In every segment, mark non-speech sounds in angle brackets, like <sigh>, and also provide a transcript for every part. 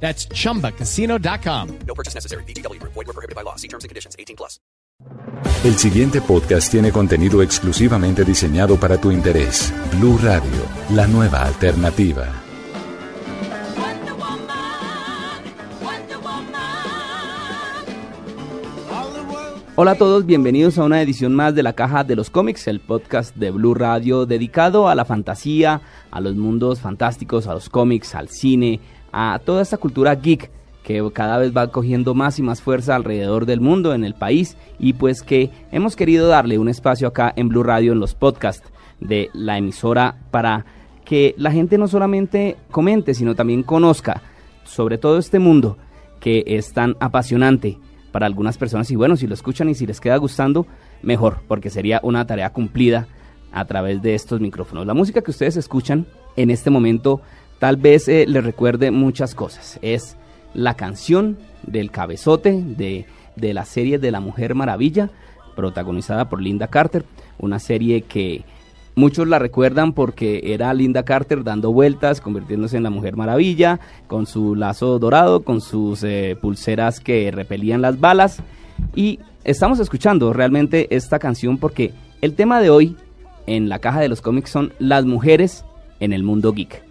That's chumbacasino.com. No purchase necessary. BGW. Void were prohibited by law. See terms and conditions. 18 plus. El siguiente podcast tiene contenido exclusivamente diseñado para tu interés. Blue Radio, la nueva alternativa. Hola a todos, bienvenidos a una edición más de la Caja de los Cómics, el podcast de Blue Radio dedicado a la fantasía, a los mundos fantásticos, a los cómics, al cine, a toda esta cultura geek que cada vez va cogiendo más y más fuerza alrededor del mundo, en el país, y pues que hemos querido darle un espacio acá en Blue Radio, en los podcasts de la emisora, para que la gente no solamente comente, sino también conozca sobre todo este mundo que es tan apasionante para algunas personas. Y bueno, si lo escuchan y si les queda gustando, mejor, porque sería una tarea cumplida a través de estos micrófonos. La música que ustedes escuchan en este momento tal vez eh, les recuerde muchas cosas. Es la canción del cabezote de, de la serie de la Mujer Maravilla, protagonizada por Linda Carter, una serie que muchos la recuerdan porque era Linda Carter dando vueltas, convirtiéndose en la Mujer Maravilla, con su lazo dorado, con sus eh, pulseras que repelían las balas. Y estamos escuchando realmente esta canción porque el tema de hoy en la caja de los cómics son las mujeres en el mundo geek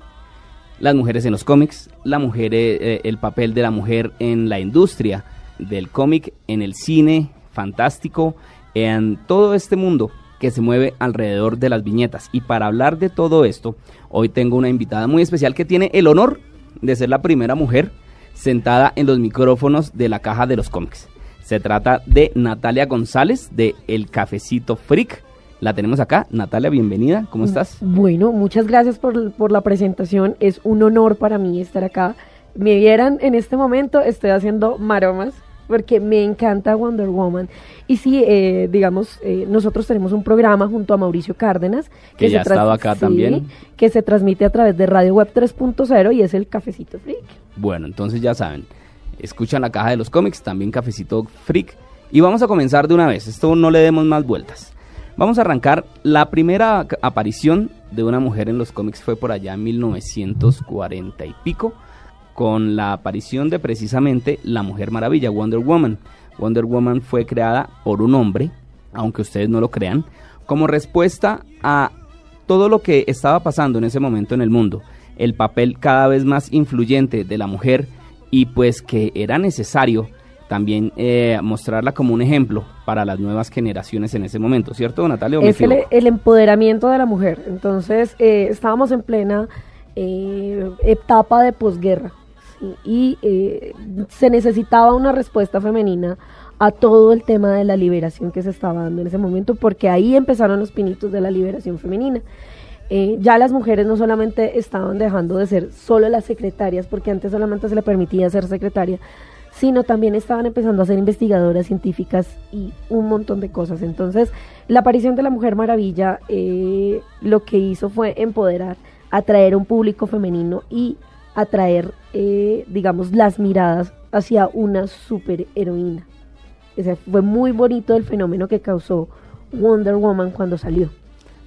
las mujeres en los cómics, la mujer, eh, eh, el papel de la mujer en la industria del cómic, en el cine fantástico, en todo este mundo que se mueve alrededor de las viñetas. Y para hablar de todo esto, hoy tengo una invitada muy especial que tiene el honor de ser la primera mujer sentada en los micrófonos de la caja de los cómics. Se trata de Natalia González de El Cafecito Freak la tenemos acá. Natalia, bienvenida. ¿Cómo estás? Bueno, muchas gracias por, por la presentación. Es un honor para mí estar acá. Me vieran en este momento, estoy haciendo maromas porque me encanta Wonder Woman. Y sí, eh, digamos, eh, nosotros tenemos un programa junto a Mauricio Cárdenas. Que, ya ha estado acá también. Que se transmite a través de Radio Web 3.0 y es el Cafecito Freak. Bueno, entonces ya saben, escuchan la caja de los cómics, también Cafecito Freak. Y vamos a comenzar de una vez, esto no le demos más vueltas. Vamos a arrancar. La primera aparición de una mujer en los cómics fue por allá en 1940 y pico, con la aparición de precisamente la Mujer Maravilla, Wonder Woman. Wonder Woman fue creada por un hombre, aunque ustedes no lo crean, como respuesta a todo lo que estaba pasando en ese momento en el mundo, el papel cada vez más influyente de la mujer y pues que era necesario también eh, mostrarla como un ejemplo para las nuevas generaciones en ese momento, ¿cierto, Natalia? Es el, empoderamiento de la mujer. Entonces, eh, estábamos en plena eh, etapa de posguerra y se necesitaba una respuesta femenina a todo el tema de la liberación que se estaba dando en ese momento, porque ahí empezaron los pinitos de la liberación femenina. ya las mujeres no solamente estaban dejando de ser solo las secretarias, porque antes solamente se le permitía ser secretaria, sino también estaban empezando a ser investigadoras científicas y un montón de cosas. Entonces, la aparición de la Mujer Maravilla eh, lo que hizo fue empoderar, atraer un público femenino y atraer, eh, digamos, las miradas hacia una superheroína. Ese fue muy bonito el fenómeno que causó Wonder Woman cuando salió.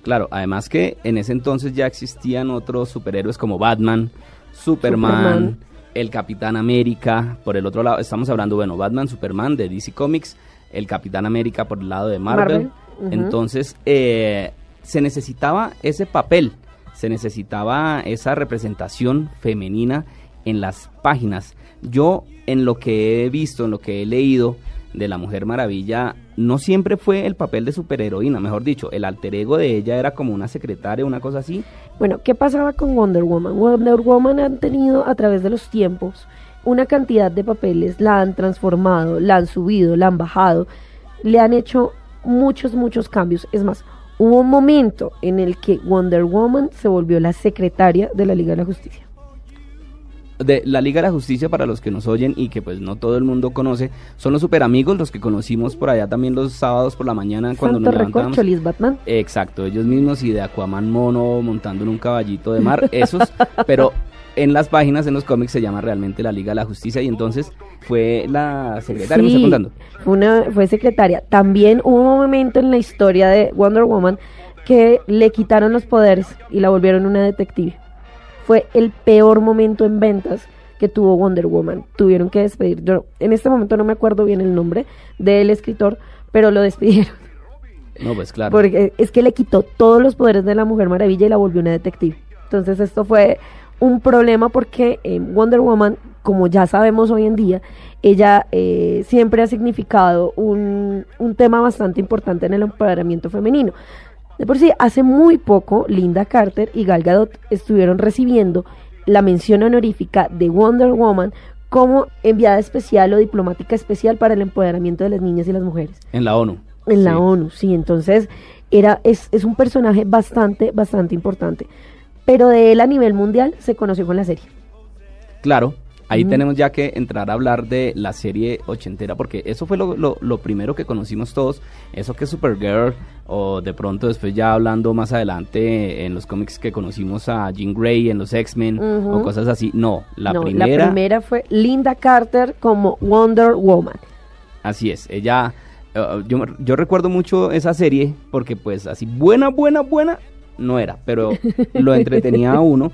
Claro, además que en ese entonces ya existían otros superhéroes como Batman, Superman el Capitán América, por el otro lado, estamos hablando, bueno, Batman, Superman de DC Comics, el Capitán América por el lado de Marvel. Entonces, eh, se necesitaba ese papel, se necesitaba esa representación femenina en las páginas. Yo, en lo que he visto, en lo que he leído, de la Mujer Maravilla no siempre fue el papel de superheroína, mejor dicho, el alter ego de ella era como una secretaria, una cosa así. Bueno, ¿qué pasaba con Wonder Woman? Wonder Woman han tenido a través de los tiempos una cantidad de papeles, la han transformado, la han subido, la han bajado, le han hecho muchos, muchos cambios. Es más, hubo un momento en el que Wonder Woman se volvió la secretaria de la Liga de la Justicia. De la Liga de la Justicia para los que nos oyen y que pues no todo el mundo conoce, son los super amigos, los que conocimos por allá también los sábados por la mañana cuando Santo nos levantábamos. Recorcholis Batman. Exacto, ellos mismos y de Aquaman mono montando en un caballito de mar, esos, <laughs> pero en las páginas, en los cómics se llama realmente la Liga de la Justicia y entonces fue la secretaria, me está Sí, contando. Fue, una, fue secretaria. También hubo un momento en la historia de Wonder Woman que le quitaron los poderes y la volvieron una detective. Fue el peor momento en ventas que tuvo Wonder Woman. Tuvieron que despedir. Yo en este momento no me acuerdo bien el nombre del escritor, pero lo despidieron. <laughs> No, pues claro. Porque es que le quitó todos los poderes de la Mujer Maravilla y la volvió una detective. Entonces esto fue un problema porque eh, Wonder Woman, como ya sabemos hoy en día, ella eh, siempre ha significado un, un tema bastante importante en el empoderamiento femenino. De por sí, hace muy poco, Linda Carter y Gal Gadot estuvieron recibiendo la mención honorífica de Wonder Woman como enviada especial o diplomática especial para el empoderamiento de las niñas y las mujeres. En la ONU. En la Sí. ONU, sí. Entonces, era, es, es un personaje bastante, bastante importante. Pero de él a nivel mundial se conoció con la serie. Claro, ahí tenemos ya que entrar a hablar de la serie ochentera, porque eso fue lo, lo- lo primero que conocimos todos, eso que es Supergirl, o de pronto después ya hablando más adelante en los cómics que conocimos a Jean Grey, en los X-Men, o cosas así. No, la No, primera, la primera fue Linda Carter como Wonder Woman. así es, ella... eh, yo, yo recuerdo mucho esa serie porque pues así buena, buena, buena no era, pero <laughs> lo entretenía a uno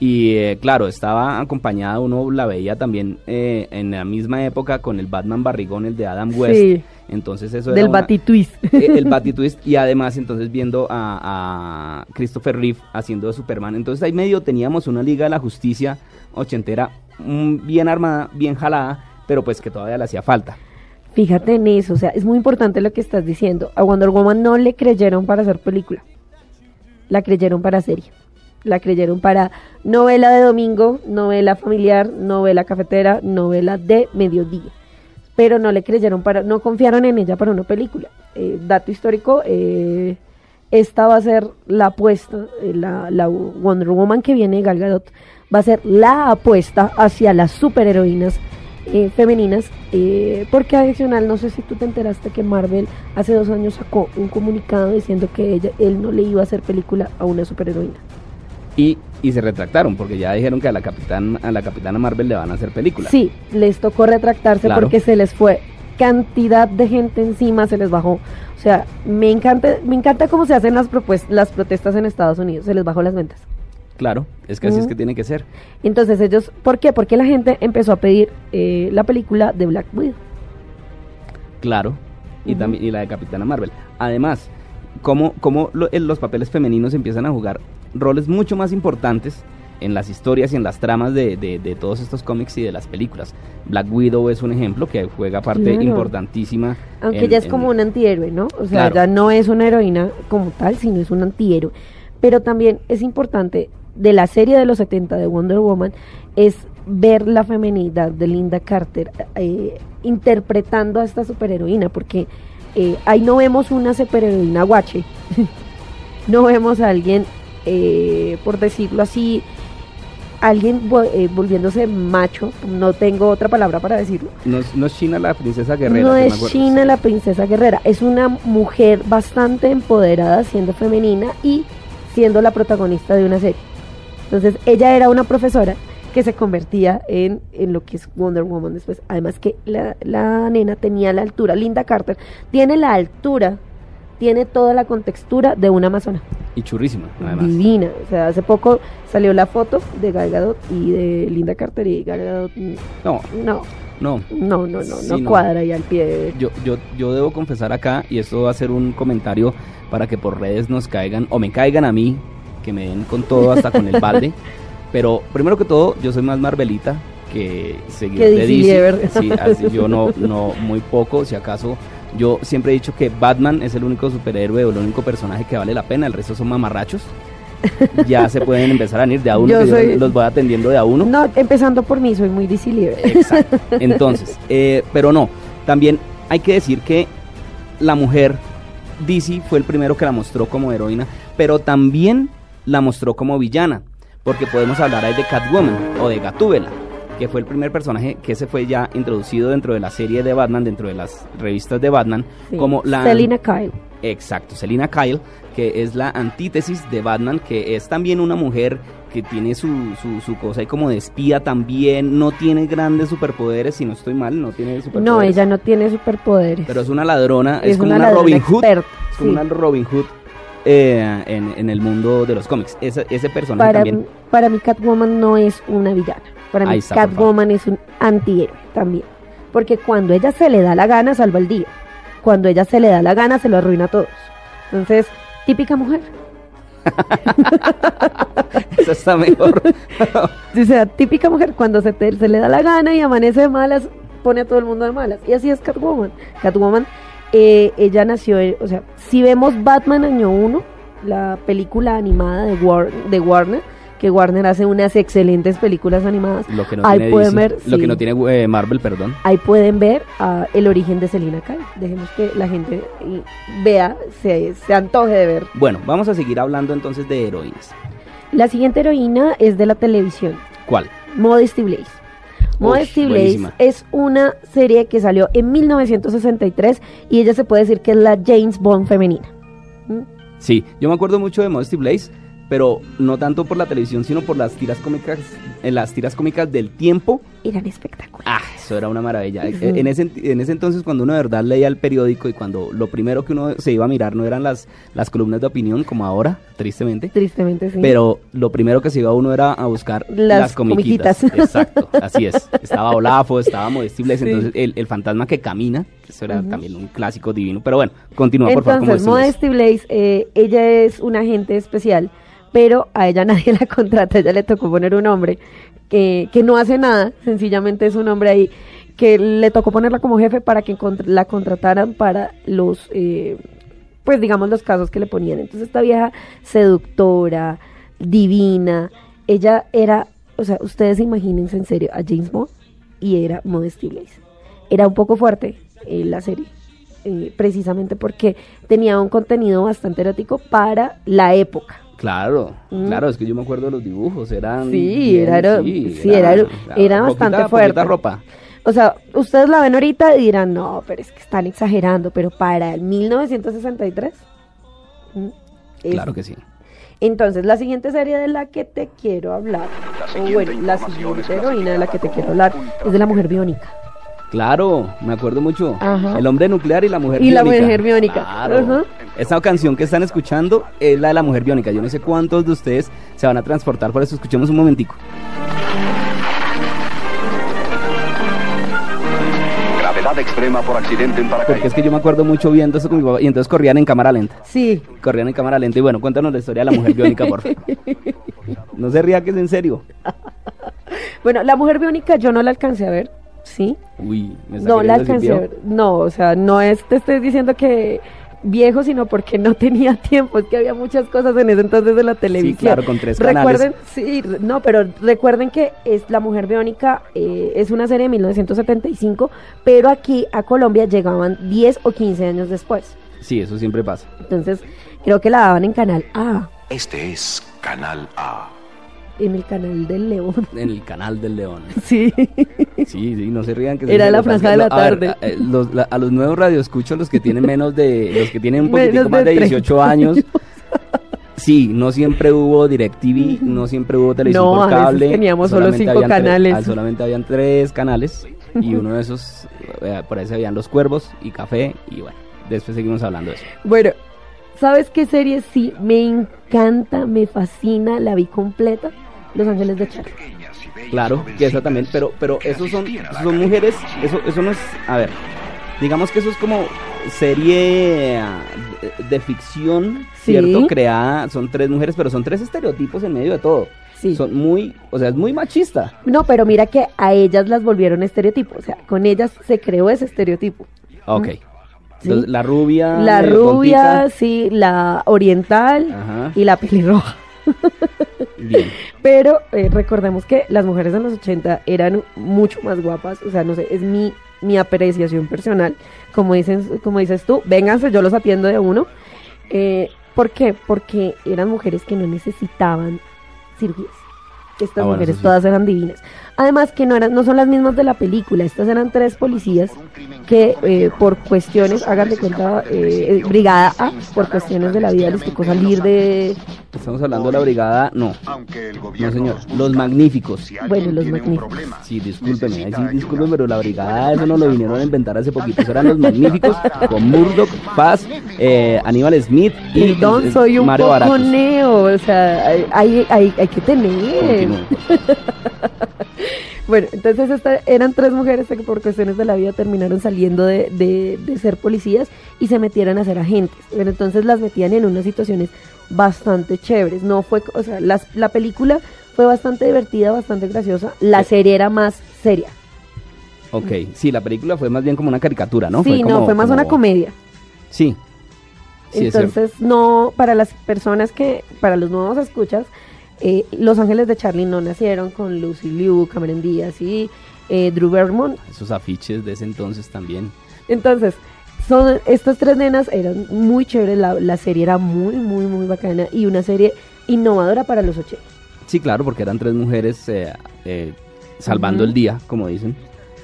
y eh, claro, estaba acompañada, uno la veía también eh, en la misma época con el Batman barrigón, el de Adam West. Sí. Entonces eso era Del una- Batitwist. <laughs> eh, el Batitwist <laughs> y además entonces viendo a, a Christopher Reeve haciendo de Superman. Entonces ahí medio teníamos una Liga de la Justicia ochentera mm, bien armada, bien jalada, pero pues que todavía le hacía falta. Fíjate en eso, o sea, es muy importante lo que estás diciendo. A Wonder Woman no le creyeron para hacer película. La creyeron para serie. La creyeron para novela de domingo, novela familiar, novela cafetera, novela de mediodía. Pero no le creyeron para, no confiaron en ella para una película. Eh, dato histórico, eh, esta va a ser la apuesta, eh, la, la Wonder Woman que viene de Gal Gadot va a ser la apuesta hacia las superheroínas eh, femeninas, eh, porque adicional, no sé si tú te enteraste que Marvel hace dos años sacó un comunicado diciendo que ella, él no le iba a hacer película a una superheroína. Y, y se retractaron porque ya dijeron que a la capitán a la capitana Marvel le van a hacer película. Sí, les tocó retractarse Claro. porque se les fue cantidad de gente encima, se les bajó. O sea, me encanta, me encanta cómo se hacen las, propues- las protestas en Estados Unidos, se les bajó las ventas. Claro, es que así es que tiene que ser. Entonces ellos, ¿por qué? Porque la gente empezó a pedir eh, la película de Black Widow. Claro. Y también y la de Capitana Marvel. Además, cómo, cómo lo- los papeles femeninos empiezan a jugar roles mucho más importantes en las historias y en las tramas de, de- de todos estos cómics y de las películas. Black Widow es un ejemplo que juega parte Claro. importantísima. Aunque ella es en- como un antihéroe, ¿no? O sea, Claro. ella no es una heroína como tal, sino es un antihéroe. Pero también es importante de la serie de los 70 de Wonder Woman es ver la feminidad de Linda Carter eh, interpretando a esta superheroína, porque eh, ahí no vemos una superheroína guache, <laughs> no vemos a alguien, eh, por decirlo así, alguien eh, volviéndose macho, no tengo otra palabra para decirlo, No, es- no es China la princesa guerrera. no es. China la princesa guerrera, es una mujer bastante empoderada, siendo femenina y siendo la protagonista de una serie. Entonces, ella era una profesora que se convertía en, en lo que es Wonder Woman después. Además que la, la nena tenía la altura, Linda Carter, tiene la altura, tiene toda la contextura de una amazona. Y churrísima, además. Divina. O sea, hace poco salió la foto de Gal Gadot y de Linda Carter y Gal Gadot, mm, No, no, no. no, no, no, Sí, no no. cuadra ahí al pie de... Yo, yo, yo debo confesar acá, y esto va a ser un comentario para que por redes nos caigan, o me caigan a mí, que me den con todo hasta con el balde. <laughs> Pero primero que todo, yo soy más Marvelita que seguidor de DC. Sí, así yo no, <laughs> no, muy poco, si acaso. Yo siempre he dicho que Batman es el único superhéroe o el único personaje que vale la pena, el resto son mamarrachos. <laughs> Ya se pueden empezar a ir de a uno, Yo que yo los voy atendiendo de a uno. No, empezando por mí, soy muy DC Lieber. Exacto. <laughs> Entonces, eh, pero no, también hay que decir que la mujer, DC fue el primero que la mostró como heroína, pero también la mostró como villana, porque podemos hablar ahí de Catwoman o de Gatúbela. Que fue el primer personaje que se fue ya introducido dentro de la serie de Batman, dentro de las revistas de Batman, Sí. como la... Selina Kyle. Exacto, Selina Kyle, que es la antítesis de Batman, que es también una mujer que tiene su, su, su cosa ahí como de espía también, no tiene grandes superpoderes, si no estoy mal, no tiene superpoderes. No, ella no tiene superpoderes. Pero es una ladrona, es, Es como una Robin Hood, es como sí. una Robin Hood eh, en, en el mundo de los cómics. Ese, ese personaje para, también, para mí Catwoman no es una villana. Para mí Catwoman es un antihéroe también. Porque cuando ella se le da la gana, salva el día. Cuando ella se le da la gana, se lo arruina a todos. Entonces, típica mujer. <laughs> esa está mejor. <laughs> O sea, típica mujer, cuando se, te- se le da la gana y amanece de malas, pone a todo el mundo de malas. Y así es Catwoman. Catwoman, eh, ella nació, en- o sea, si vemos Batman año 1, la película animada de, War- de Warner, que Warner hace unas excelentes películas animadas, lo que no ahí tiene pueden ver, lo sí. que no tiene eh, Marvel, perdón. ahí pueden ver ah, el origen de Selina Kyle. Dejemos que la gente eh, vea, se, se antoje de ver. Bueno, vamos a seguir hablando entonces de heroínas. La siguiente heroína es de la televisión. ¿Cuál? Modesty Blaze. Modesty Blaze es una serie que salió en 1963 y ella se puede decir que es la James Bond femenina. ¿Mm? Sí, yo me acuerdo mucho de Modesty Blaze, pero no tanto por la televisión, sino por las tiras cómicas, en las tiras cómicas del tiempo. Eran espectaculares. Ah, eso era una maravilla. Sí. Eh, En, ese, en ese entonces, cuando uno de verdad leía el periódico y cuando lo primero que uno se iba a mirar no eran las, las columnas de opinión, como ahora, tristemente, Tristemente sí. pero lo primero que se iba uno era a buscar Las las, comiquitas. comiquitas. <laughs> Exacto, así es. Estaba Olafo, estaba Sí. entonces el, el fantasma que camina, que eso era también un clásico divino. Pero bueno, continúa por favor. Entonces, Modesty Blaze. Eh, ella es una agente especial, pero a ella <laughs> nadie la contrata, a ella le tocó poner un nombre que, que no hace nada, sencillamente es un hombre ahí que le tocó ponerla como jefe para que la contrataran para los, eh, pues digamos los casos que le ponían. Entonces esta vieja seductora, divina, ella era, o sea, ustedes imagínense en serio a James Bond y era Modesty Blaze. Era un poco fuerte eh, la serie, eh, precisamente porque tenía un contenido bastante erótico para la época. Claro, Mm. claro, es que yo me acuerdo de los dibujos, eran... Sí, bien, era ero- sí, era era bastante poquita- fuerte. poquita ropa. O sea, ustedes la ven ahorita y dirán, no, pero es que están exagerando, pero para el 1963... mm, es- Claro que sí. Entonces, la siguiente serie de la que te quiero hablar, o bueno, la siguiente heroína de la que te quiero hablar es de la mujer biónica. Claro, me acuerdo mucho. Ajá. El hombre nuclear y la mujer Y la biónica. mujer biónica. Claro. Ajá. Esta canción que están escuchando es la de la mujer biónica. Yo no sé cuántos de ustedes se van a transportar, por eso escuchemos un momentico. Gravedad extrema por accidente en Porque es paracaídas. que yo me acuerdo mucho viendo eso con mi papá y entonces corrían en cámara lenta. Sí, Corrían en cámara lenta y bueno, cuéntanos la historia de la mujer biónica, por favor. <laughs> No se ría que es en serio. bueno, la mujer biónica yo no la alcancé a ver, ¿sí? Uy, me está No la alcancé a viejo. ver. No, o sea, no es te estoy diciendo que viejo, sino porque no <laughs> tenía tiempo. Es que había muchas cosas en ese entonces de la televisión. claro, con tres canales. Recuerden, sí, no, pero recuerden que es La Mujer Biónica eh, es una serie de 1975, pero aquí a Colombia llegaban 10 o 15 años después. Sí, eso siempre pasa. Entonces, creo que la daban en Canal A, Este es Canal A. en el canal del León. En el canal del león. <laughs> sí. <laughs> Sí, sí, no se rían que Era la franja de la a ver, tarde. a, eh, los- la- a los nuevos radioescuchos, los que tienen <laughs> menos de, los que tienen un poquitico más de de 18 30 <laughs> años. Sí, no siempre hubo DirecTV, no siempre hubo televisión No, por cable. teníamos solo cinco habían tres- canales. ah, solamente habían tres canales y uno de esos, eh, por ahí se veían Los Cuervos y Café y bueno, después seguimos hablando de eso. Bueno, ¿sabes qué serie sí me encanta, me fascina, la vi completa? Los Ángeles de Charlie. Claro, que eso también, pero, pero esos son, esos son mujeres, eso, eso no es, a ver, digamos que eso es como serie ah, de, ficción, Sí. ¿cierto? Creada, son tres mujeres, pero son tres estereotipos en medio de todo. Sí. Son muy, o sea, es muy machista. No, pero mira que a ellas las volvieron estereotipo, o sea, con ellas se creó ese estereotipo. Ok. Sí. Entonces, la rubia. La eh, rubia, sí, la oriental Ajá. y la pelirroja. <laughs> Bien. Pero eh, recordemos que las mujeres de los 80 eran mucho más guapas, o sea, no sé, es mi, mi apreciación personal. Como, dicen, como dices tú, vénganse, yo los atiendo de uno. Eh, ¿Por qué? Porque eran mujeres que no necesitaban cirugías. Estas Ah, bueno, mujeres sí. todas eran divinas. Además que no eran, no son las mismas de la película, estas eran tres policías que eh, por cuestiones, hagan de cuenta, eh, eh, Brigada A, por cuestiones de la vida les tocó salir de, Estamos hablando de la brigada, no, no señor, los magníficos. bueno, los magníficos. Sí, discúlpeme, ahí sí, discúlpeme, pero la brigada eso no lo vinieron a inventar hace poquito. Eso eran los magníficos <laughs> con Murdoch, Paz, eh, Aníbal Smith y Perdón, soy un Mario poco neo, o sea, hay, hay, hay, hay que tener. Continúe. <laughs> <laughs> Bueno, entonces esta- eran tres mujeres que por cuestiones de la vida terminaron saliendo de, de- de ser policías y se metieron a ser agentes. Pero entonces las metían en unas situaciones bastante chéveres. No fue, o sea, las- la película fue bastante divertida, bastante graciosa. La serie era más seria. Ok, sí, la película fue más bien como una caricatura, ¿no? sí, no, como- fue más una comedia. Sí. Entonces, no, para las personas que, para los nuevos escuchas, eh, Los Ángeles de Charlie no nacieron con Lucy Liu, Cameron Díaz y eh, Drew Barrymore. Esos afiches de ese entonces también. Entonces, son estas tres nenas eran muy chéveres, la, la serie era muy, muy, muy bacana y una serie innovadora para los 80. Sí, claro, porque eran tres mujeres eh, salvando el día, como dicen.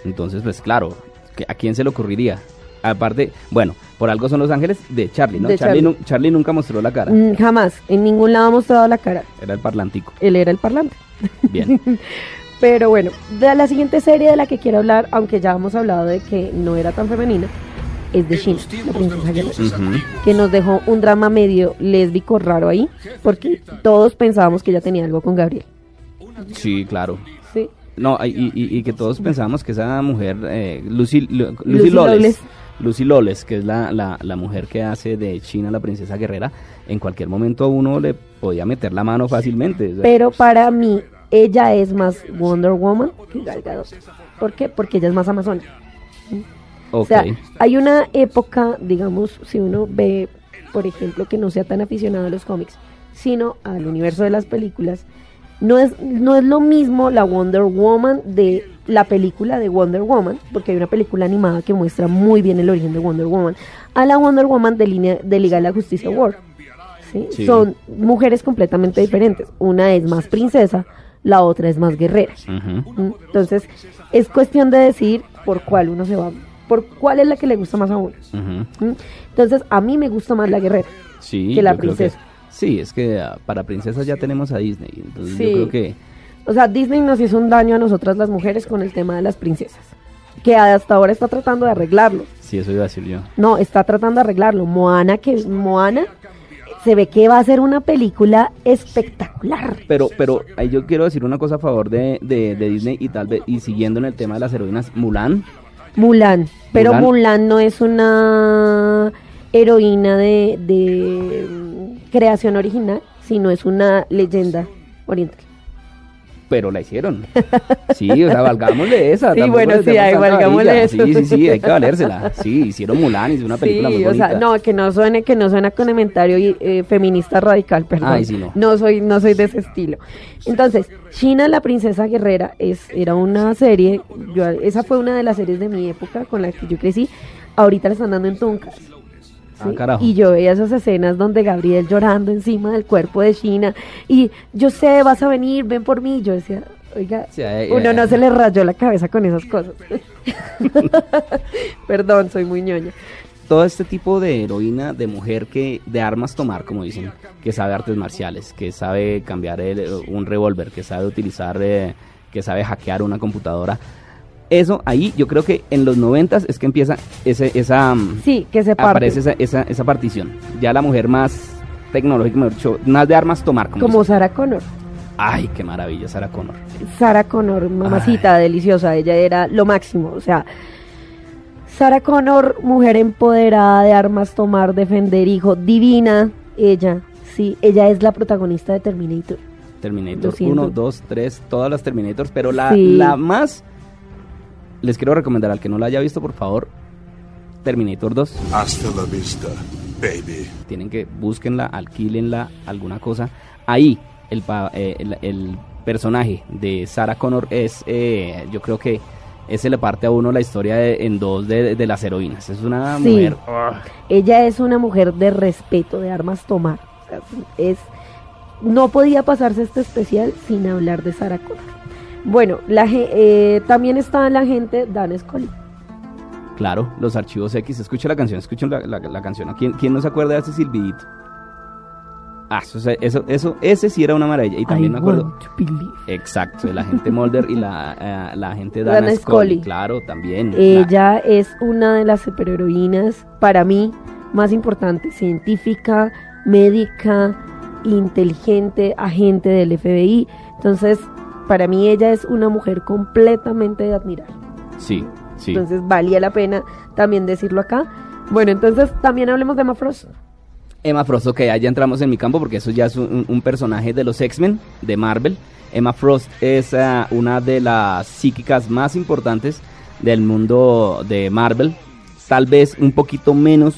Entonces, pues claro, ¿que- ¿a quién se le ocurriría? Aparte, bueno, por algo son los ángeles de Charlie, ¿no? De Charlie, Charlie. nu- Charlie nunca mostró la cara, Mm, Jamás, en ningún lado ha mostrado la cara. era el parlantico. Él era el parlante. Bien. <laughs> Pero bueno, de la siguiente serie de la que quiero hablar, aunque ya hemos hablado de que no era tan femenina, es de Shin, la princesa guerrera. Que nos dejó un drama medio lésbico raro ahí, porque todos pensábamos que ella tenía algo con Gabriel. Sí, claro. ¿sí? No, y, y- y que todos pensábamos que esa mujer, eh, Lucy, Lu- Lucy, Lucy Loles, Loles. Lucy Loles, que es la, la, la mujer que hace de China la princesa guerrera, en cualquier momento uno le podía meter la mano fácilmente. o sea, Pero para mí, ella es más Wonder Woman que Gal Gadot. ¿Por qué? Porque ella es más amazona. O ok. sea, hay una época, digamos, si uno ve, por ejemplo, que no sea tan aficionado a los cómics, sino al universo de las películas, no es, no es lo mismo la Wonder Woman de la película de Wonder Woman, porque hay una película animada que muestra muy bien el origen de Wonder Woman, a la Wonder Woman de, línea, de Liga de la Justicia War. ¿sí? Sí. Son mujeres completamente diferentes. Una es más princesa, la otra es más guerrera. Entonces, es cuestión de decidir por cuál uno se va, por cuál es la que le gusta más a uno. ¿Mm? Entonces, a mí me gusta más la guerrera. Sí, que la princesa. Sí, es que ah, para princesas ya tenemos a Disney, entonces Sí. yo creo que O sea, Disney nos hizo un daño a nosotras las mujeres con el tema de las princesas, que hasta ahora está tratando de arreglarlo. sí, eso iba a decir yo. No, está tratando de arreglarlo. Moana, que Moana se ve que va a ser una película espectacular. Pero, pero ahí yo quiero decir una cosa a favor de, de, de Disney y tal vez, y siguiendo en el tema de las heroínas, Mulan, Mulan, pero Mulan. Mulan, no es una heroína de, de, creación original, sino es una leyenda oriental. pero la hicieron. Sí, o sea, valgámosle esa. Sí, bueno, sí, demos ay, tanta valgámosle eso. Sí, sí, sí, hay que valérsela. Sí, hicieron Mulan, hizo una película sí, muy o bonita. sea, no, que no suene, que no suena con comentario eh, feminista radical, perdón. Ay, sí, no. soy, no soy de ese estilo. Entonces, China la princesa guerrera es, era una serie, yo, esa fue una de las series de mi época con la que yo crecí. Ahorita la están dando en Tuncas. Ah. Y yo veía esas escenas donde Gabriel llorando encima del cuerpo de China y yo sé, vas a venir, ven por mí. Yo decía, oiga, Sí, uno no se le rayó la cabeza con esas cosas. <laughs> Perdón, soy muy ñoña. Todo este tipo de heroína, de mujer que, de armas tomar, como dicen, que sabe artes marciales, que sabe cambiar el- un revólver, que sabe utilizar, eh, que sabe hackear una computadora. Eso ahí, yo creo que en los noventas es que empieza ese, esa, mm, Sí, que se parte. aparece esa, esa, esa partición. Ya la mujer más tecnológica, mejor dicho, más de armas tomar, como, como. Sarah Connor. Ay, qué maravilla, Sarah Connor. Sarah Connor, mamacita deliciosa, ella era lo máximo, o sea, Sarah Connor, mujer empoderada de armas tomar, defender hijo, divina, ella, sí, ella es la protagonista de Terminator. Terminator Lo siento. 1, 2, 3, todas las Terminators, pero la, Sí. la más, les quiero recomendar al que no la haya visto, por favor, Terminator 2. Hasta la vista, baby. Tienen que búsquenla, alquílenla, alguna cosa. Ahí, el, pa- eh, el, el personaje de Sarah Connor es, eh, yo creo que ese le parte a uno la historia de- en dos de, de las heroínas. Es una Sí. mujer. Ella es una mujer de respeto, de armas tomar. O sea, es no podía pasarse este especial sin hablar de Sarah Connor. Bueno, la, eh, también está la gente Dan Scully. Claro, los archivos X. Escucha la canción, escucha la, la- la canción. ¿Quién, ¿Quién no se acuerda de ese silbidito? Ah, eso, eso, eso, ese sí era una maravilla. Y también I me acuerdo. Exacto, de la gente <laughs> Mulder y la, eh, la gente Dana, Dana Scully. Scully. Claro, también. La- Ella es una de las superheroínas, para mí, más importantes. Científica, médica, inteligente, agente del FBI. Entonces, para mí ella es una mujer completamente de admirar. sí, sí. Entonces, valía la pena también decirlo acá. Bueno, entonces también hablemos de Emma Frost. Emma Frost, ok, ya entramos en mi campo porque eso ya es un, un personaje de los X-Men, de Marvel. Emma Frost es ah, una de las psíquicas más importantes del mundo de Marvel. Tal vez un poquito menos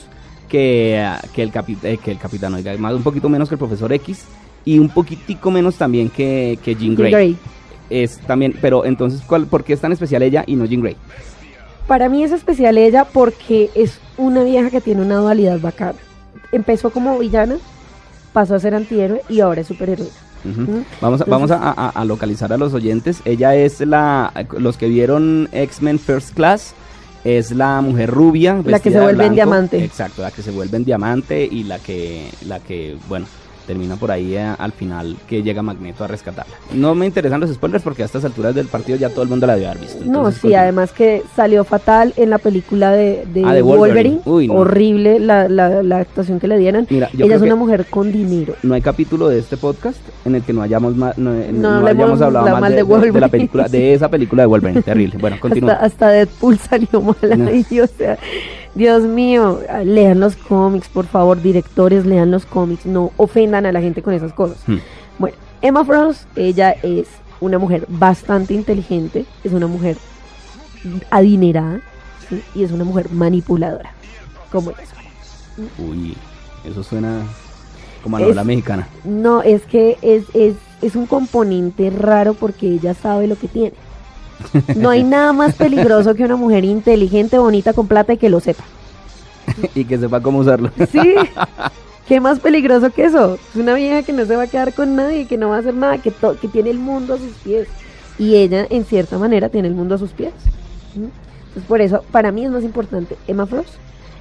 que, ah, que, el, capi- eh, que el capitán, oiga, más un poquito menos que el profesor X y un poquitico menos también que, que Jean Jean Grey. Grey. Es también, pero entonces, ¿cuál, ¿por qué es tan especial ella y no Jean Grey? Para mí es especial ella porque es una vieja que tiene una dualidad bacana. Empezó como villana, pasó a ser antihéroe y ahora es. Ujú. Vamos, a, Entonces- vamos a, a- a localizar a los oyentes. Ella es la, los que vieron X-Men First Class, es la mujer rubia. La que se vuelve en diamante. Exacto, la que se vuelve en diamante y la que, la que, bueno, termina por ahí eh, al final que llega Magneto a rescatarla. No me interesan los spoilers porque a estas alturas del partido ya todo el mundo la debe haber visto. No, sí, continúa. además que salió fatal en la película de, de Ah, de Wolverine. Wolverine. Uy, no. Horrible la, la, la actuación que le dieron. Mira, Ella es una mujer con dinero. No hay capítulo de este podcast en el que no hayamos ma- no, no No hayamos hablado la- mal mal de, de la película, de esa película de Wolverine. <laughs> Terrible. Bueno, continúa. Hasta, hasta Deadpool salió mala No. ahí, o sea, Dios mío, lean los cómics, por favor, directores, lean los cómics, no ofendan a la gente con esas cosas. Hmm. Bueno, Emma Frost, ella es una mujer bastante inteligente, es una mujer adinerada ¿sí? y es una mujer manipuladora, como ella suena. Uy, eso suena como a Es- novela mexicana. No, es que es, es, es un componente raro porque ella sabe lo que tiene. No hay nada más peligroso que una mujer inteligente, bonita, con plata y que lo sepa. <laughs> y que sepa cómo usarlo. Sí. <laughs> ¿Qué más peligroso que eso? Es una vieja que no se va a quedar con nadie, que no va a hacer nada, que, to- que tiene el mundo a sus pies. Y ella, en cierta manera, tiene el mundo a sus pies. ¿Mm? Entonces, por eso, para mí es más importante Emma Frost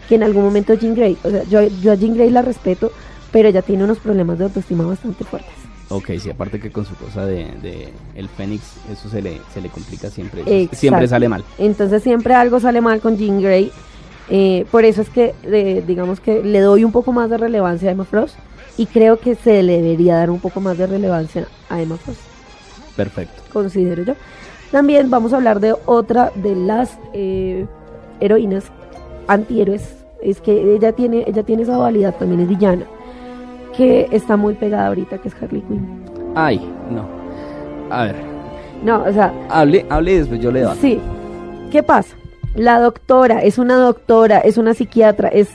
que en algún momento Jean Grey. O sea, yo, yo a Jean Grey la respeto, pero ella tiene unos problemas de autoestima bastante fuertes. ok, sí, aparte que con su cosa de, de el Fénix, eso se le, se le complica siempre. Exacto. Siempre sale mal. Entonces siempre algo sale mal con Jean Grey. Eh, por eso es que eh, digamos que le doy un poco más de relevancia a Emma Frost y creo que se le debería dar un poco más de relevancia a Emma Frost, Perfecto. considero yo. También vamos a hablar de otra de las eh, heroínas antihéroes. Es que ella tiene, ella tiene esa dualidad, también es villana, que está muy pegada ahorita, que es Harley Quinn. Ay, no. A ver, No, o sea, hable, hable y después yo le doy. Sí. ¿Qué pasa? La doctora es una doctora, es una psiquiatra, es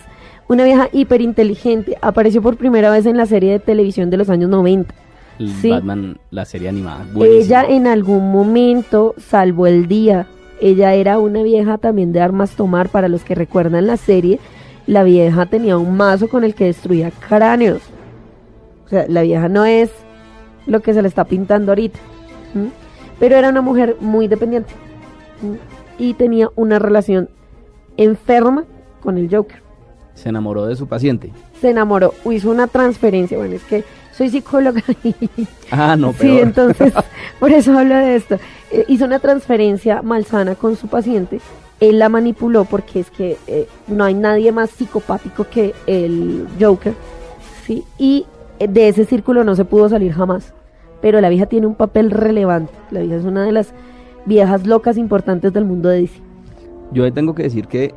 una vieja hiperinteligente. Apareció por primera vez en la serie de televisión de los años 90. El sí. Batman, la serie animada. Ella en algún momento salvó el día. Ella era una vieja también de armas tomar. Para los que recuerdan la serie, la vieja tenía un mazo con el que destruía cráneos. O sea, la vieja no es lo que se le está pintando ahorita. Pero era una mujer muy dependiente. ¿m? Y tenía una relación enferma con el Joker. Se enamoró de su paciente. Se enamoró, hizo una transferencia. Bueno, es que soy psicóloga <laughs> y Ah, no, sí, peor. entonces, <laughs> por eso hablo de esto. Eh, hizo una transferencia malsana con su paciente. Él la manipuló porque es que eh, no hay nadie más psicopático que el Joker. ¿sí? Y eh, de ese círculo no se pudo salir jamás. Pero la vieja tiene un papel relevante. La vieja es una de las viejas locas importantes del mundo de DC. Yo le tengo que decir que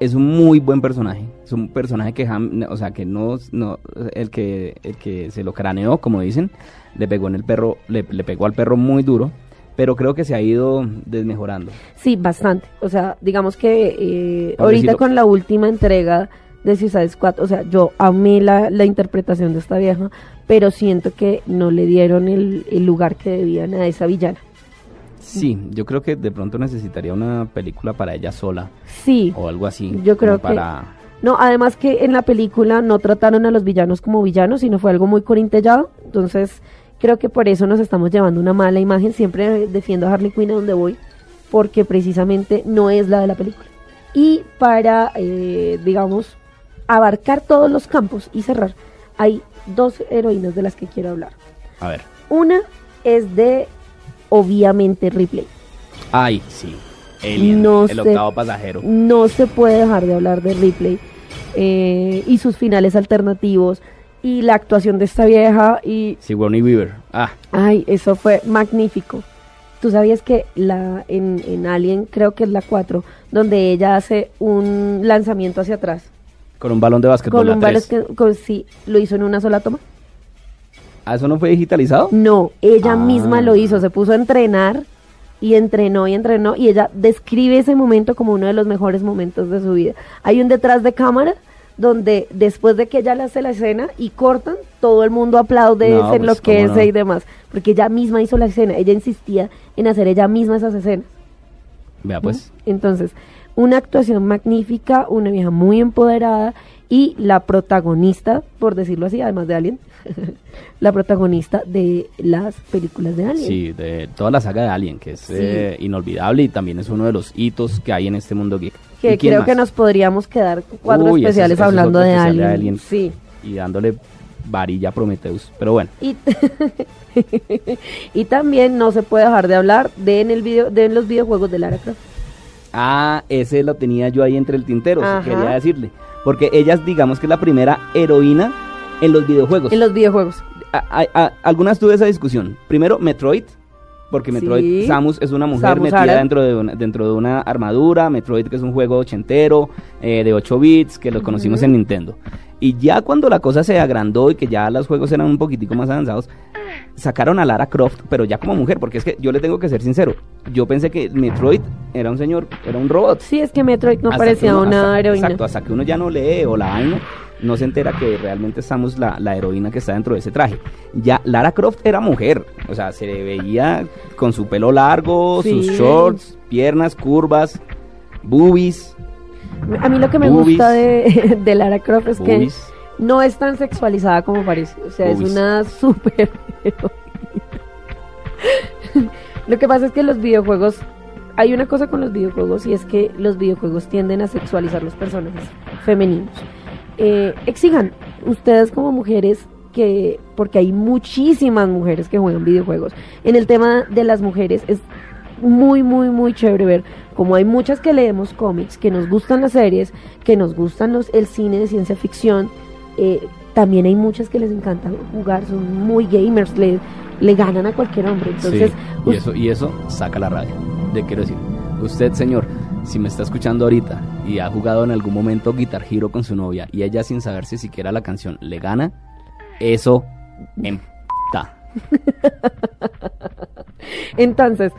es un muy buen personaje. Es un personaje que, o sea, que no, no el que, el que se lo craneó, como dicen, le pegó en el perro, le, le pegó al perro muy duro, pero creo que se ha ido desmejorando. Sí, bastante. O sea, digamos que eh, ahorita con la última entrega de Suicide Squad, o sea, yo amé la, la interpretación de esta vieja, pero siento que no le dieron el, el lugar que debían a esa villana. Sí, yo creo que de pronto necesitaría una película para ella sola Sí, o algo así. Yo creo que- para no, además que en la película no trataron a los villanos como villanos, sino fue algo muy corintellado, entonces Creo que por eso nos estamos llevando una mala imagen. Siempre defiendo a Harley Quinn a donde voy, porque precisamente no es la de la película. Y para, eh, digamos, abarcar todos los campos y cerrar, hay dos heroínas de las que quiero hablar. A ver. Una es de, obviamente, Ripley. Ay, sí. Alien, No el sé. octavo pasajero. No se puede dejar de hablar de Ripley eh, y sus finales alternativos y la actuación de esta vieja y Sigourney Weaver. Ah, ay, eso fue magnífico. Tú sabías que la en, en Alien, creo que es la 4, donde ella hace un lanzamiento hacia atrás. con un balón de básquetbol. Con un balón que con- sí, lo hizo en una sola toma. ¿Ah, eso no fue digitalizado? No, ella Ah. misma lo hizo, se puso a entrenar y entrenó y entrenó y ella describe ese momento como uno de los mejores momentos de su vida. Hay un detrás de cámara donde después de que ella le hace la escena y cortan, todo el mundo aplaude, No, pues, enloquece cómo no. y demás, porque ella misma hizo la escena, ella insistía en hacer ella misma esas escenas. Vea, pues. Entonces, una actuación magnífica, una vieja muy empoderada y la protagonista, por decirlo así, además de Alien, <laughs> la protagonista de las películas de Alien. Sí, de toda la saga de Alien, que es Sí. eh, inolvidable y también es uno de los hitos que hay en este mundo geek. Que ¿Y quién creo más? que nos podríamos quedar cuatro Uy, ese es- especiales ese es hablando otro de especial Alien. de Alien. Sí. Y dándole varilla a Prometheus. Pero bueno, Y, <laughs> y también no se puede dejar de hablar de en el video, de en los videojuegos de Lara Croft. Ah, ese lo tenía yo ahí entre el tintero, Ajá. quería decirle. Porque ella, es, digamos que es la primera heroína en los videojuegos. En los videojuegos. A- a- a- algunas tuve esa discusión. Primero, Metroid, porque Metroid Sí. Samus es una mujer Samus metida Aran. dentro de, una, dentro de una armadura. Metroid, que es un juego ochentero, eh, de 8 bits, que lo conocimos en Nintendo. Y ya cuando la cosa se agrandó y que ya los juegos eran un poquitico más avanzados, sacaron a Lara Croft, pero ya como mujer, porque es que yo le tengo que ser sincero. Yo pensé que Metroid era un señor, era un robot. Sí, es que Metroid no Hasta parecía uno- una hasta- heroína. Exacto, hasta que uno ya no lee o la vaina, no se entera que realmente estamos la, la heroína que está dentro de ese traje. Ya Lara Croft era mujer, o sea, se le veía con su pelo largo, Sí. sus shorts, piernas, curvas, boobies, A mí lo que me Boobies. gusta de, <laughs> de Lara Croft es que. No es tan sexualizada como parece. O sea, es una <laughs> super Lo que pasa es que los videojuegos, hay una cosa con los videojuegos y es que los videojuegos tienden a sexualizar los personajes femeninos. Eh, exijan ustedes como mujeres que, porque hay muchísimas mujeres que juegan videojuegos. En el tema de las mujeres es muy, muy, muy chévere ver como hay muchas que leemos cómics, que nos gustan las series, que nos gustan los, el cine de ciencia ficción, eh, también hay muchas que les encanta jugar, son muy gamers, le, le ganan a cualquier hombre. Entonces, Sí, y eso, y eso saca la radio. Le quiero decir, usted, señor, si me está escuchando ahorita y ha jugado en algún momento Guitar Hero con su novia y ella sin saber si siquiera la canción le gana, eso empta. <laughs> entonces,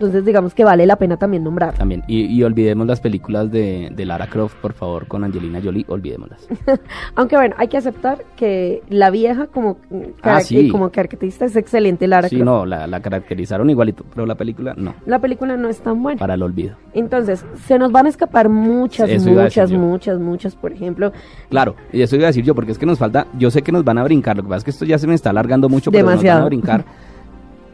entonces digamos que vale la pena también nombrar. También. Y, y olvidemos las películas de, de Lara Croft, por favor, con Angelina Jolie, olvidémoslas. <laughs> Aunque bueno, hay que aceptar que la vieja como, Ah, sí. como caracterista es excelente, Lara Sí, Croft. no, la, la caracterizaron igualito, pero la película no, La película no es tan buena. para el olvido. Entonces, se nos van a escapar muchas, Eso muchas, muchas, muchas. Por ejemplo, Claro, y eso iba a decir yo, porque es que nos falta, yo sé que nos van a brincar, lo que pasa es que esto ya se me está alargando mucho, pero Demasiado. nos van a brincar. <laughs>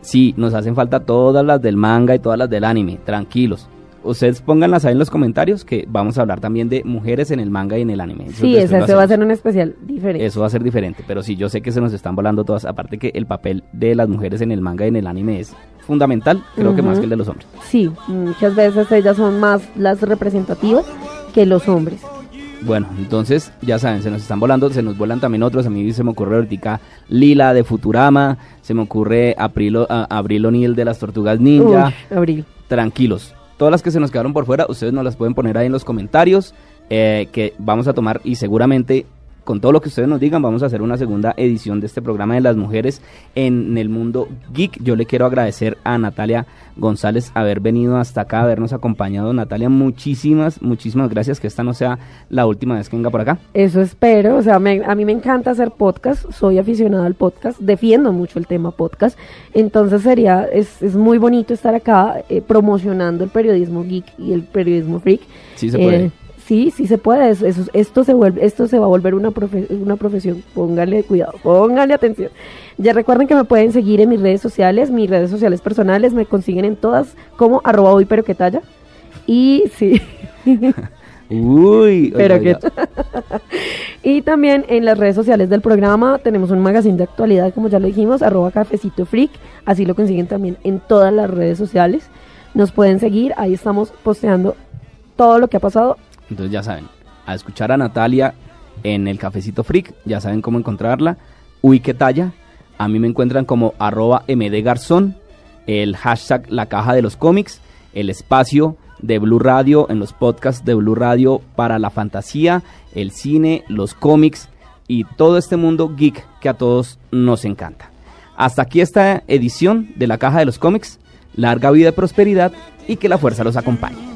Sí, nos hacen falta todas las del manga y todas las del anime, tranquilos. Ustedes pónganlas ahí en los comentarios que vamos a hablar también de mujeres en el manga y en el anime. Eso sí, ese, va a ser un especial diferente. Eso va a ser diferente, pero sí, yo sé que se nos están volando todas. Aparte que el papel de las mujeres en el manga y en el anime es fundamental, creo que más que el de los hombres. Sí, muchas veces ellas son más las representativas que los hombres. Bueno, entonces, ya saben, se nos están volando, se nos vuelan también otros. A mí se me ocurre ahorita Lila de Futurama, se me ocurre April, a- Abril O'Neill de las Tortugas Ninja. Uy, Abril. Tranquilos, todas las que se nos quedaron por fuera, ustedes nos las pueden poner ahí en los comentarios, eh, que vamos a tomar y seguramente con todo lo que ustedes nos digan, vamos a hacer una segunda edición de este programa de las mujeres en el mundo geek. Yo le quiero agradecer a Natalia González haber venido hasta acá, habernos acompañado. Natalia, muchísimas, muchísimas gracias. Que esta no sea la última vez que venga por acá. Eso espero, o sea, me- a mí me encanta hacer podcast, soy aficionada al podcast, defiendo mucho el tema podcast, entonces sería, es, es muy bonito estar acá eh, promocionando el periodismo geek y el periodismo freak. Sí se puede. Eh, Sí, sí se puede. Eso, eso- esto, se vuelve, esto se va a volver una, profe- una profesión. Pónganle cuidado, pónganle atención. Ya recuerden que me pueden seguir en mis redes sociales, mis redes sociales personales. Me consiguen en todas como arroba hoy pero que talla. Y sí. <laughs> Uy, Pero oiga, que- <laughs> oiga. Y también en las redes sociales del programa tenemos un magazine de actualidad, como ya lo dijimos, arroba cafecito freak. Así lo consiguen también en todas las redes sociales. Nos pueden seguir, ahí estamos posteando todo lo que ha pasado. Entonces ya saben, a escuchar a Natalia en el Cafecito Freak, ya saben cómo encontrarla. Uy, qué talla. A mí me encuentran como arroba mdgarzón, el hashtag la caja de los cómics, el espacio de Blue Radio en los podcasts de Blue Radio para la fantasía, el cine, los cómics y todo este mundo geek que a todos nos encanta. Hasta aquí esta edición de la caja de los cómics. Larga vida y prosperidad y que la fuerza los acompañe.